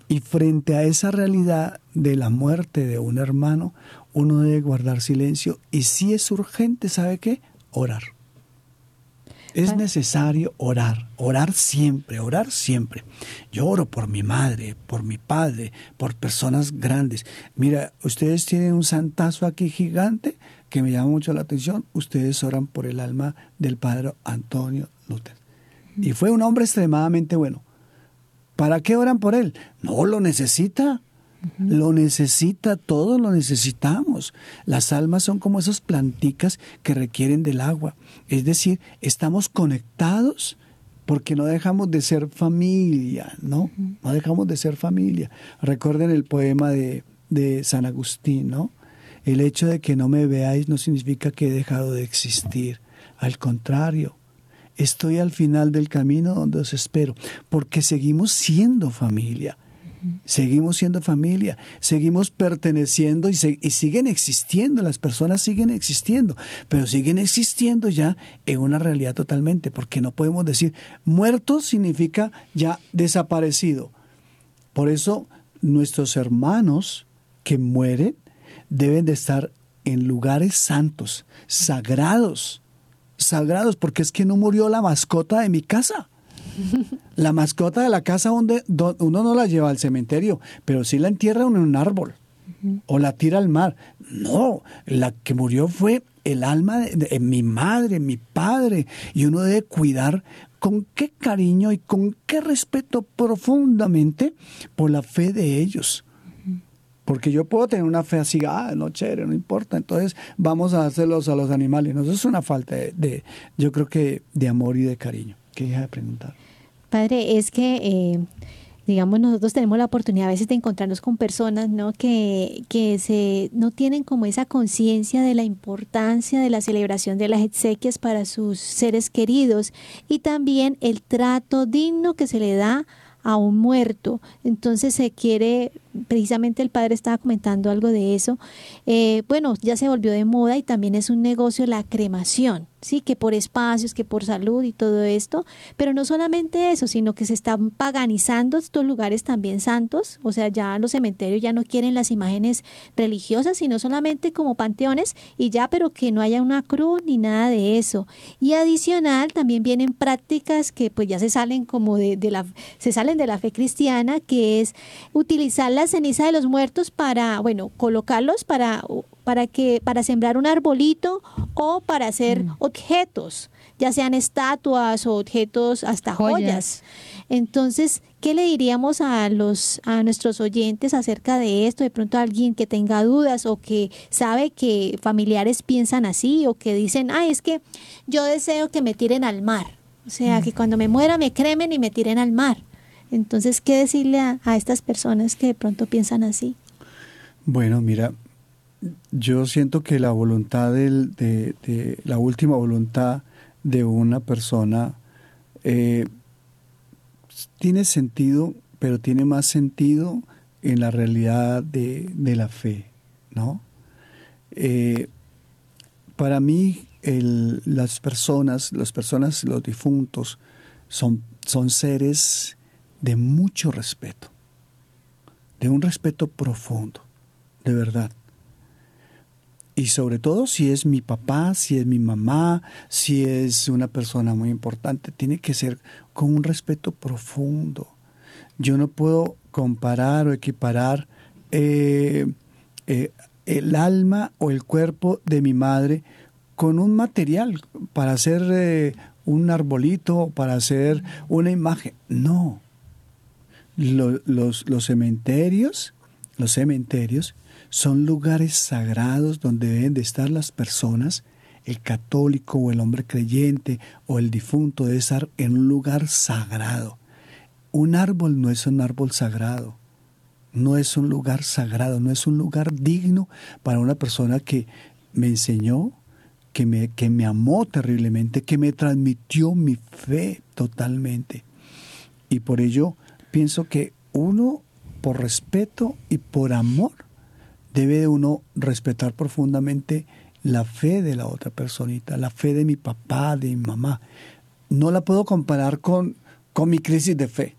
Y frente a esa realidad de la muerte de un hermano, uno debe guardar silencio y si es urgente, ¿sabe qué? Orar. Es necesario orar, orar siempre, orar siempre. Yo oro por mi madre, por mi padre, por personas grandes. Mira, ustedes tienen un santazo aquí gigante que me llama mucho la atención. Ustedes oran por el alma del padre Antonio Luther. Y fue un hombre extremadamente bueno. ¿Para qué oran por él? No lo necesita. Lo necesita, todo lo necesitamos. Las almas son como esas planticas que requieren del agua. Es decir, estamos conectados porque no dejamos de ser familia, ¿no? No dejamos de ser familia. Recuerden el poema de, de San Agustín, ¿no? El hecho de que no me veáis no significa que he dejado de existir. Al contrario, estoy al final del camino donde os espero, porque seguimos siendo familia. Seguimos siendo familia, seguimos perteneciendo y, se- y siguen existiendo, las personas siguen existiendo, pero siguen existiendo ya en una realidad totalmente, porque no podemos decir muerto significa ya desaparecido. Por eso nuestros hermanos que mueren deben de estar en lugares santos, sagrados, sagrados, porque es que no murió la mascota de mi casa. *laughs* La mascota de la casa donde do- uno no la lleva al cementerio, pero sí la entierra en un árbol o la tira al mar. No, la que murió fue el alma de, de- mi madre, mi padre, y uno debe cuidar con qué cariño y con qué respeto profundamente por la fe de ellos. Porque yo puedo tener una fe así, ah, no, chévere, no importa. Entonces vamos a hacerlos a los animales. No, eso es una falta de, de- yo creo que, de amor y de cariño. ¿Qué deja de preguntar? Padre, es que, eh, digamos, nosotros tenemos la oportunidad a veces de encontrarnos con personas, ¿no? Que, que se, no tienen como esa conciencia de la importancia de la celebración de las exequias para sus seres queridos y también el trato digno que se le da a un muerto. Entonces se quiere, precisamente el padre estaba comentando algo de eso. Eh, bueno, ya se volvió de moda y también es un negocio la cremación, sí, que por espacios, que por salud y todo esto. Pero no solamente eso, sino que se están paganizando estos lugares también santos. O sea, ya los cementerios ya no quieren las imágenes religiosas, sino solamente como panteones y ya, pero que no haya una cruz ni nada de eso. Y adicional también vienen prácticas que pues ya se salen como de, de la, se salen de la fe cristiana, que es utilizar la ceniza de los muertos para, bueno, colocarlos para, para que, para sembrar un arbolito o para hacer objetos, ya sean estatuas o objetos hasta Joyas. joyas. Entonces, ¿qué le diríamos a los a nuestros oyentes acerca de esto? De pronto alguien que tenga dudas o que sabe que familiares piensan así o que dicen, "Ay, es que yo deseo que me tiren al mar." O sea, que cuando me muera me cremen y me tiren al mar. Entonces, ¿qué decirle a, estas personas que de pronto piensan así? Bueno, mira, yo siento que la voluntad de, la última voluntad de una persona eh, tiene sentido, pero tiene más sentido en la realidad de, la fe, ¿no? Eh, para mí, las personas, las personas, los difuntos, son, son seres de mucho respeto, de un respeto profundo, de verdad. Y sobre todo si es mi papá, si es mi mamá, si es una persona muy importante, tiene que ser con un respeto profundo. Yo no puedo comparar o equiparar eh, eh, el alma o el cuerpo de mi madre con un material para hacer eh, un arbolito para hacer una imagen. No. Lo- los, los cementerios, los cementerios son lugares sagrados donde deben de estar las personas, el católico o el hombre creyente o el difunto debe estar en un lugar sagrado. Un árbol no es un árbol sagrado, no es un lugar sagrado, no es un lugar digno para una persona que me enseñó, que me, que me amó terriblemente, que me transmitió mi fe totalmente. Y por ello pienso que uno, por respeto y por amor, debe de uno respetar profundamente la fe de la otra personita, la fe de mi papá, de mi mamá. No la puedo comparar con, con mi crisis de fe.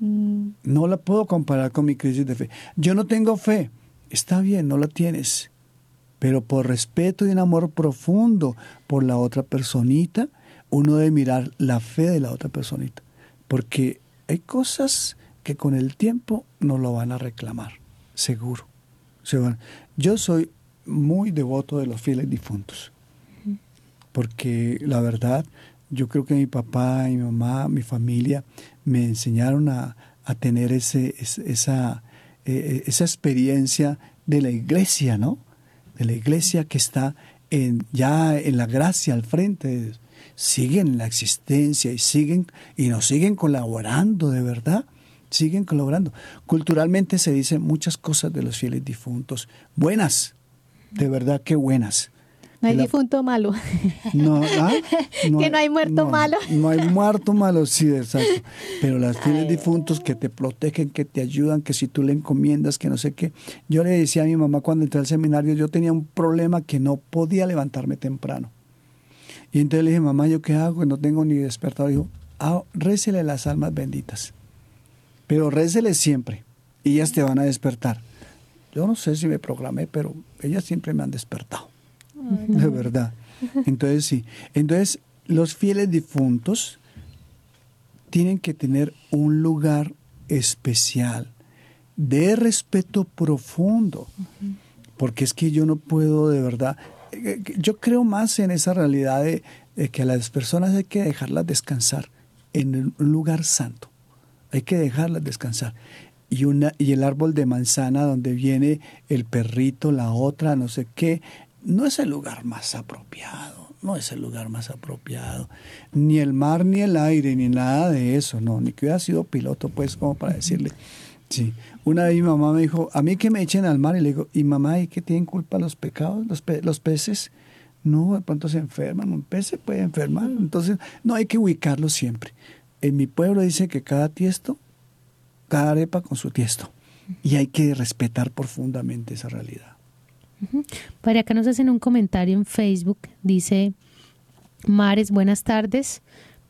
No la puedo comparar con mi crisis de fe. Yo no tengo fe. Está bien, no la tienes. Pero por respeto y un amor profundo por la otra personita, uno debe mirar la fe de la otra personita. Porque hay cosas que con el tiempo no lo van a reclamar, seguro. Yo soy muy devoto de los fieles difuntos. Porque la verdad, yo creo que mi papá, mi mamá, mi familia me enseñaron a, tener ese, es- esa, eh, esa experiencia de la iglesia, ¿no? De la iglesia que está en, ya en la gracia al frente. Siguen en la existencia y siguen y nos siguen colaborando de verdad siguen colaborando culturalmente se dicen muchas cosas de los fieles difuntos buenas de verdad que buenas No hay La- difunto malo. no, ¿ah? *laughs* Que no hay muerto no, malo. No hay muerto malo, sí, exacto. Pero las *laughs* fieles difuntos que te protegen, que te ayudan, que si tú le encomiendas, que no sé qué. Yo le decía a mi mamá cuando entré al seminario, yo tenía un problema que no podía levantarme temprano. Y entonces le dije, mamá, ¿yo qué hago? No tengo ni despertado. Dijo, ah, récele las almas benditas. Pero récele siempre. Y ellas te van a despertar. Yo no sé si me programé, pero ellas siempre me han despertado. De verdad. Entonces sí. Entonces los fieles difuntos tienen que tener un lugar especial de respeto profundo. Porque es que yo no puedo de verdad. Eh, Yo creo más en esa realidad de, de que a las personas hay que dejarlas descansar en un lugar santo. Hay que dejarlas descansar. Y, una, y el árbol de manzana donde viene el perrito, la otra, no sé qué, no es el lugar más apropiado. No es el lugar más apropiado. Ni el mar, ni el aire, ni nada de eso. No, ni que hubiera sido piloto, pues, como para decirle. Sí. Una vez mi mamá me dijo, a mí que me echen al mar. Y le digo, ¿y mamá, y qué tienen culpa los pecados, los, pe- los peces? No, de pronto se enferman. Un pez se puede enfermar. Entonces, no hay que ubicarlo siempre. En mi pueblo dice que cada tiesto, cada arepa con su tiesto. Y hay que respetar profundamente esa realidad. Para acá nos hacen un comentario en Facebook. Dice, Mares, buenas tardes.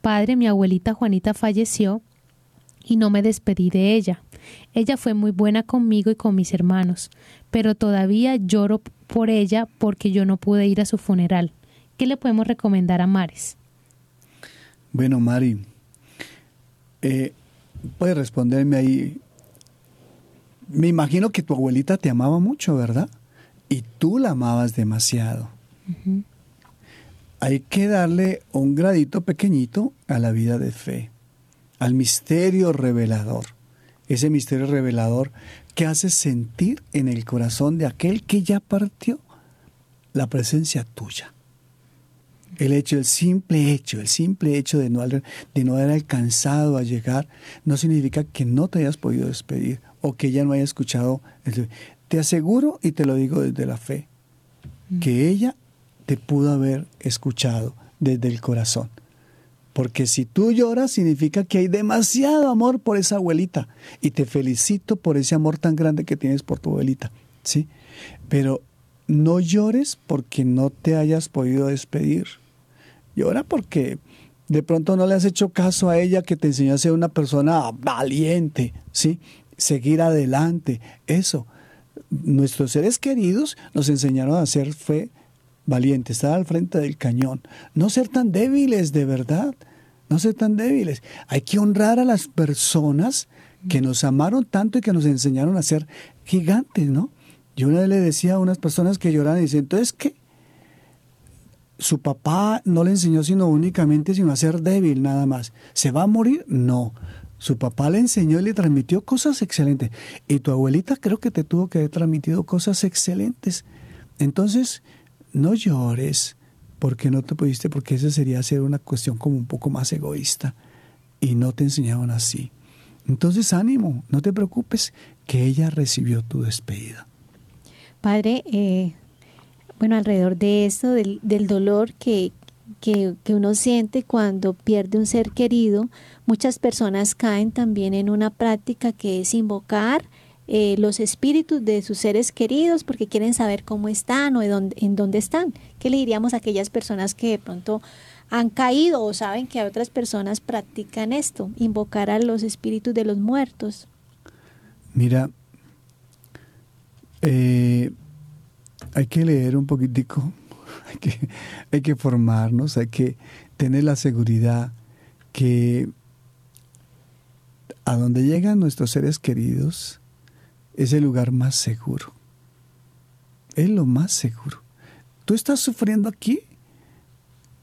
Padre, mi abuelita Juanita falleció y no me despedí de ella. Ella fue muy buena conmigo y con mis hermanos, pero todavía lloro por ella porque yo no pude ir a su funeral. ¿Qué le podemos recomendar a Mares? Bueno, Mari, eh, puedes responderme ahí. Me imagino que tu abuelita te amaba mucho, ¿verdad? Y tú la amabas demasiado. Hay que darle un gradito pequeñito a la vida de fe, al misterio revelador. Ese misterio revelador que hace sentir en el corazón de aquel que ya partió la presencia tuya. El hecho, el simple hecho, el simple hecho de no, haber- de no haber alcanzado a llegar, no significa que no te hayas podido despedir o que ella no haya escuchado. el- Te aseguro, y te lo digo desde la fe, que ella te pudo haber escuchado desde el corazón. Porque si tú lloras significa que hay demasiado amor por esa abuelita. Y te felicito por ese amor tan grande que tienes por tu abuelita. ¿sí? Pero no llores porque no te hayas podido despedir. Llora porque de pronto no le has hecho caso a ella que te enseñó a ser una persona valiente, ¿sí? Seguir adelante, eso. Nuestros seres queridos nos enseñaron a ser fe valiente, estar al frente del cañón, no ser tan débiles de verdad, no ser tan débiles. Hay que honrar a las personas que nos amaron tanto y que nos enseñaron a ser gigantes, ¿no? Yo una vez le decía a unas personas que lloraban y dicen, entonces, ¿qué? Su papá no le enseñó sino únicamente sino a ser débil nada más. ¿Se va a morir? No. Su papá le enseñó y le transmitió cosas excelentes. Y tu abuelita creo que te tuvo que haber transmitido cosas excelentes. Entonces, no llores porque no te pudiste, porque esa sería ser una cuestión como un poco más egoísta. Y no te enseñaron así. Entonces, ánimo, no te preocupes, que ella recibió tu despedida. Padre, eh, bueno, alrededor de esto, del, del dolor que, que, que uno siente cuando pierde un ser querido, muchas personas caen también en una práctica que es invocar eh, los espíritus de sus seres queridos porque quieren saber cómo están o en dónde están. ¿Qué le diríamos a aquellas personas que de pronto han caído o saben que otras personas practican esto, invocar a los espíritus de los muertos? Mira, eh, hay que leer un poquitico, *laughs* hay que, hay que formarnos, hay que tener la seguridad que a donde llegan nuestros seres queridos es el lugar más seguro. Es lo más seguro. Tú estás sufriendo aquí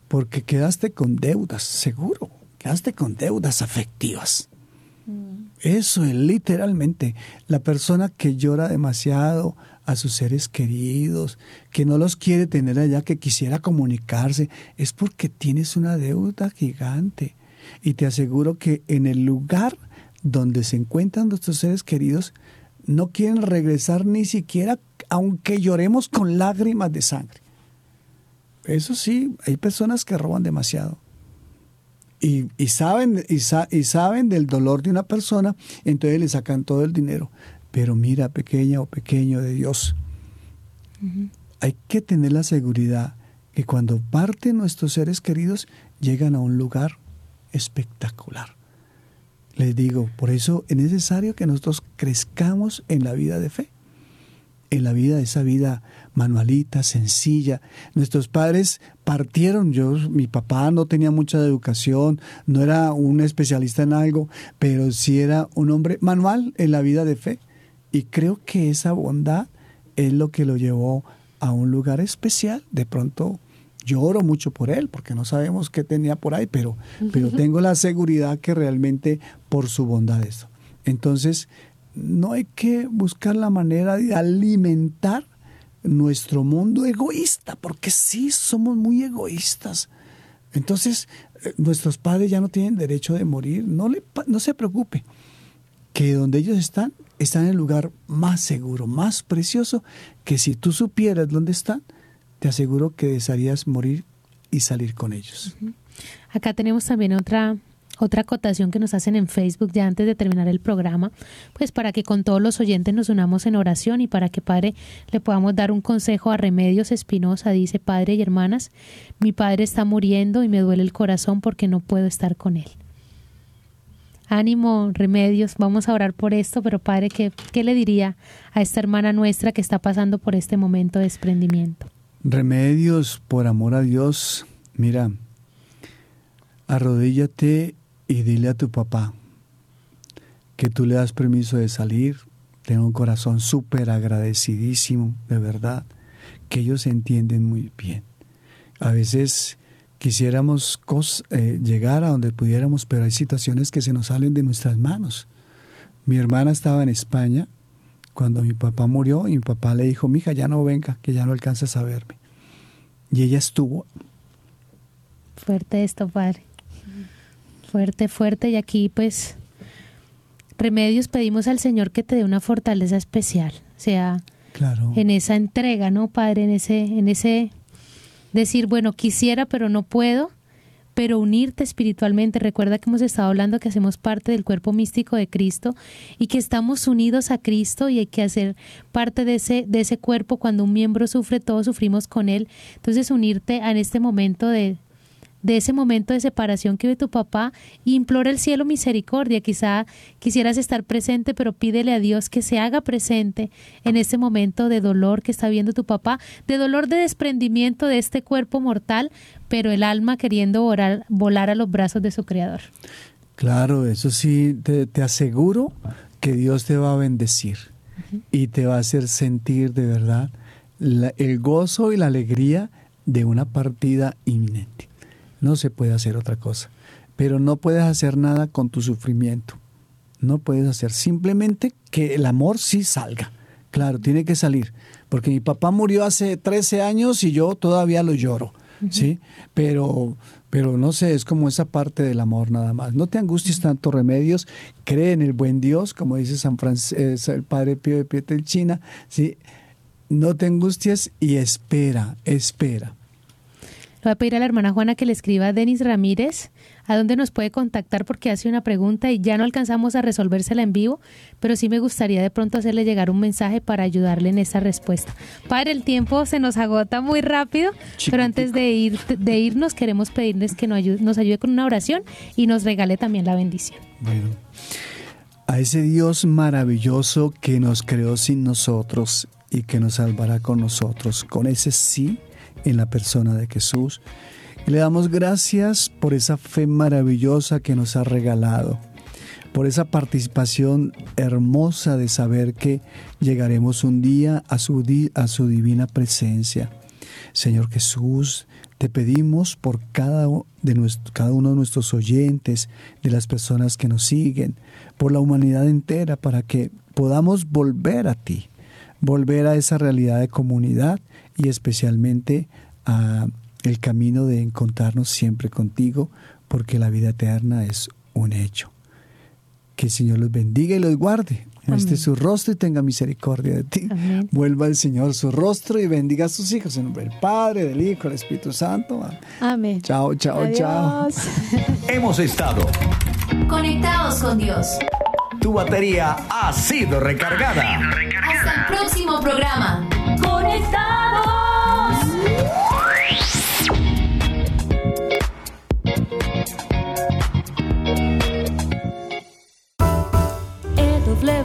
porque quedaste con deudas, seguro. Quedaste con deudas afectivas. Eso es literalmente la persona que llora demasiado a sus seres queridos, que no los quiere tener allá, que quisiera comunicarse, es porque tienes una deuda gigante. Y te aseguro que en el lugar donde se encuentran nuestros seres queridos, no quieren regresar ni siquiera, aunque lloremos con lágrimas de sangre. Eso sí, hay personas que roban demasiado. Y, saben, y, y saben del dolor de una persona, entonces le sacan todo el dinero. Pero mira, pequeña o pequeño de Dios, hay que tener la seguridad que cuando parten nuestros seres queridos, llegan a un lugar espectacular. Les digo, por eso es necesario que nosotros crezcamos en la vida de fe, en la vida, de esa vida manualita, sencilla. Nuestros padres partieron, yo, mi papá no tenía mucha educación, no era un especialista en algo, pero sí era un hombre manual en la vida de fe. Y creo que esa bondad es lo que lo llevó a un lugar especial. De pronto lloro mucho por él, porque no sabemos qué tenía por ahí, pero, pero tengo la seguridad que realmente por su bondad eso. Entonces, no hay que buscar la manera de alimentar nuestro mundo egoísta, porque sí somos muy egoístas. Entonces, eh, nuestros padres ya no tienen derecho de morir, no, le, no se preocupe, que donde ellos están, están en el lugar más seguro, más precioso, que si tú supieras dónde están, te aseguro que desearías morir y salir con ellos. Acá tenemos también otra otra acotación que nos hacen en Facebook ya antes de terminar el programa, pues para que con todos los oyentes nos unamos en oración y para que Padre le podamos dar un consejo a Remedios Espinosa, dice Padre y hermanas, mi Padre está muriendo y me duele el corazón porque no puedo estar con él. Ánimo, Remedios, vamos a orar por esto, pero Padre, ¿qué, qué le diría a esta hermana nuestra que está pasando por este momento de desprendimiento? Remedios, por amor a Dios, mira, arrodíllate y dile a tu papá que tú le das permiso de salir. Tengo un corazón súper agradecidísimo, de verdad, que ellos entienden muy bien. A veces quisiéramos eh, llegar a donde pudiéramos, pero hay situaciones que se nos salen de nuestras manos. Mi hermana estaba en España cuando mi papá murió y mi papá le dijo, mija, ya no venga, que ya no alcanzas a verme. Y ella estuvo. Fuerte esto, padre. Fuerte, fuerte. Y aquí pues remedios pedimos al Señor que te dé una fortaleza especial. O sea, claro. en esa entrega, ¿no, Padre? En ese, en ese decir, bueno, quisiera, pero no puedo, pero unirte espiritualmente. Recuerda que hemos estado hablando que hacemos parte del cuerpo místico de Cristo y que estamos unidos a Cristo y hay que hacer parte de ese, de ese cuerpo. Cuando un miembro sufre, todos sufrimos con él. Entonces, unirte en este momento de, de ese momento de separación que vive tu papá implora el cielo misericordia. Quizá quisieras estar presente, pero pídele a Dios que se haga presente en ese momento de dolor que está viendo tu papá, de dolor de desprendimiento de este cuerpo mortal, pero el alma queriendo volar, a los brazos de su Creador. Claro, eso sí, te, aseguro que Dios te va a bendecir y te va a hacer sentir de verdad el gozo y la alegría de una partida inminente no se puede hacer otra cosa. Pero no puedes hacer nada con tu sufrimiento. No puedes hacer simplemente que el amor sí salga. Claro, tiene que salir. Porque mi papá murió hace 13 años y yo todavía lo lloro. ¿sí? Pero, pero no sé, es como esa parte del amor nada más. No te angusties tanto remedios, cree en el buen Dios, como dice San Francisco, el Padre Pío de Pietrelcina, ¿sí? No te angusties y espera, espera. Le voy a pedir a la hermana Juana que le escriba a Denis Ramírez a dónde nos puede contactar porque hace una pregunta y ya no alcanzamos a resolvérsela en vivo, pero sí me gustaría de pronto hacerle llegar un mensaje para ayudarle en esa respuesta. Padre, el tiempo se nos agota muy rápido, pero antes de, ir, de irnos queremos pedirles que nos ayude, nos ayude con una oración y nos regale también la bendición. Bueno, a ese Dios maravilloso que nos creó sin nosotros y que nos salvará con nosotros, con ese sí en la persona de Jesús. Y le damos gracias por esa fe maravillosa que nos ha regalado, por esa participación hermosa de saber que llegaremos un día a su, a su divina presencia. Señor Jesús, te pedimos por cada, de cada uno de nuestros oyentes, de las personas que nos siguen, por la humanidad entera, para que podamos volver a ti, volver a esa realidad de comunidad y especialmente a el camino de encontrarnos siempre contigo, porque la vida eterna es un hecho. Que el Señor los bendiga y los guarde. Muestre su rostro y tenga misericordia de ti. Amén. Vuelva el Señor su rostro y bendiga a sus hijos en nombre del Padre, del Hijo, del Espíritu Santo. Amén. Chao, chao, chao. *laughs* Hemos estado. Conectados con Dios. Tu batería ha sido recargada. Hasta el próximo programa. Conectados.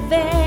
ver.